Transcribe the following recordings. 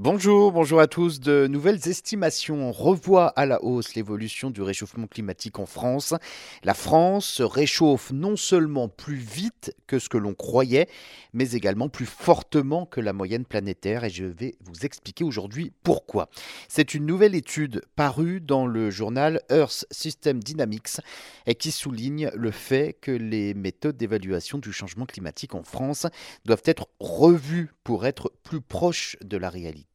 Bonjour, bonjour à tous. De nouvelles estimations revoient à la hausse l'évolution du réchauffement climatique en France. La France se réchauffe non seulement plus vite que ce que l'on croyait, mais également plus fortement que la moyenne planétaire et je vais vous expliquer aujourd'hui pourquoi. C'est une nouvelle étude parue dans le journal Earth System Dynamics et qui souligne le fait que les méthodes d'évaluation du changement climatique en France doivent être revues pour être plus proches de la réalité.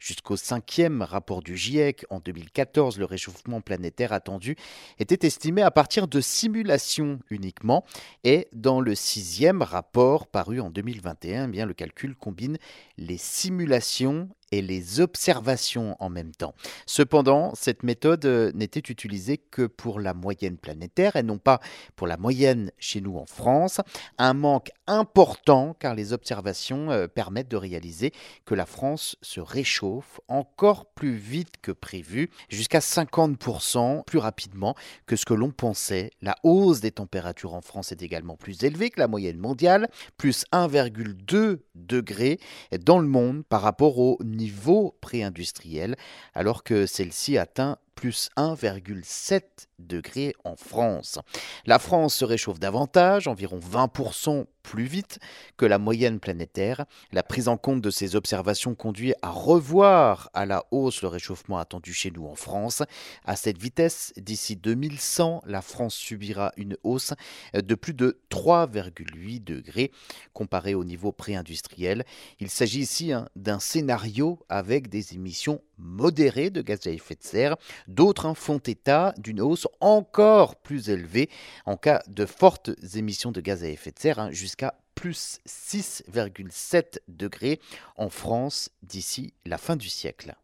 Jusqu'au cinquième rapport du GIEC en 2014, le réchauffement planétaire attendu était estimé à partir de simulations uniquement. Et dans le sixième rapport paru en 2021, eh bien, le calcul combine les simulations et les observations en même temps. Cependant, cette méthode euh, n'était utilisée que pour la moyenne planétaire et non pas pour la moyenne chez nous en France. Un manque important car les observations euh, permettent de réaliser que la France se réchauffe encore plus vite que prévu, jusqu'à 50% plus rapidement que ce que l'on pensait. La hausse des températures en France est également plus élevée que la moyenne mondiale, plus 1,2 degrés dans le monde par rapport au niveau pré-industriel, alors que celle-ci atteint plus 1,7 degré en France. La France se réchauffe davantage, environ 20% plus vite que la moyenne planétaire. La prise en compte de ces observations conduit à revoir à la hausse le réchauffement attendu chez nous en France. À cette vitesse, d'ici 2100, la France subira une hausse de plus de 3,8 degrés comparé au niveau pré-industriel. Il s'agit ici hein, d'un scénario avec des émissions modérées de gaz à effet de serre D'autres font état d'une hausse encore plus élevée en cas de fortes émissions de gaz à effet de serre, hein, jusqu'à plus 6,7 degrés en France d'ici la fin du siècle.